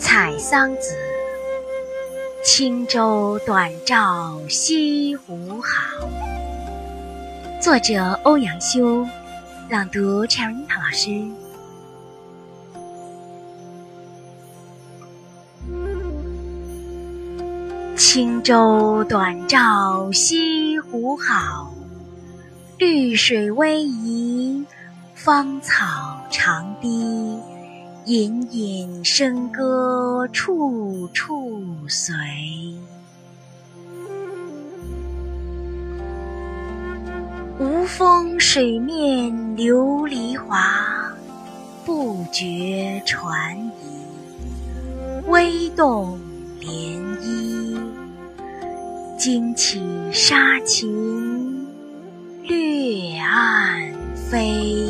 采桑子，轻舟短照西湖好。作者欧阳修，朗读陈老师。轻舟短照西湖好，绿水逶迤，芳草长堤。隐隐笙歌处处随，无风水面琉璃华，不觉船移，微动涟漪，惊起沙禽掠岸飞。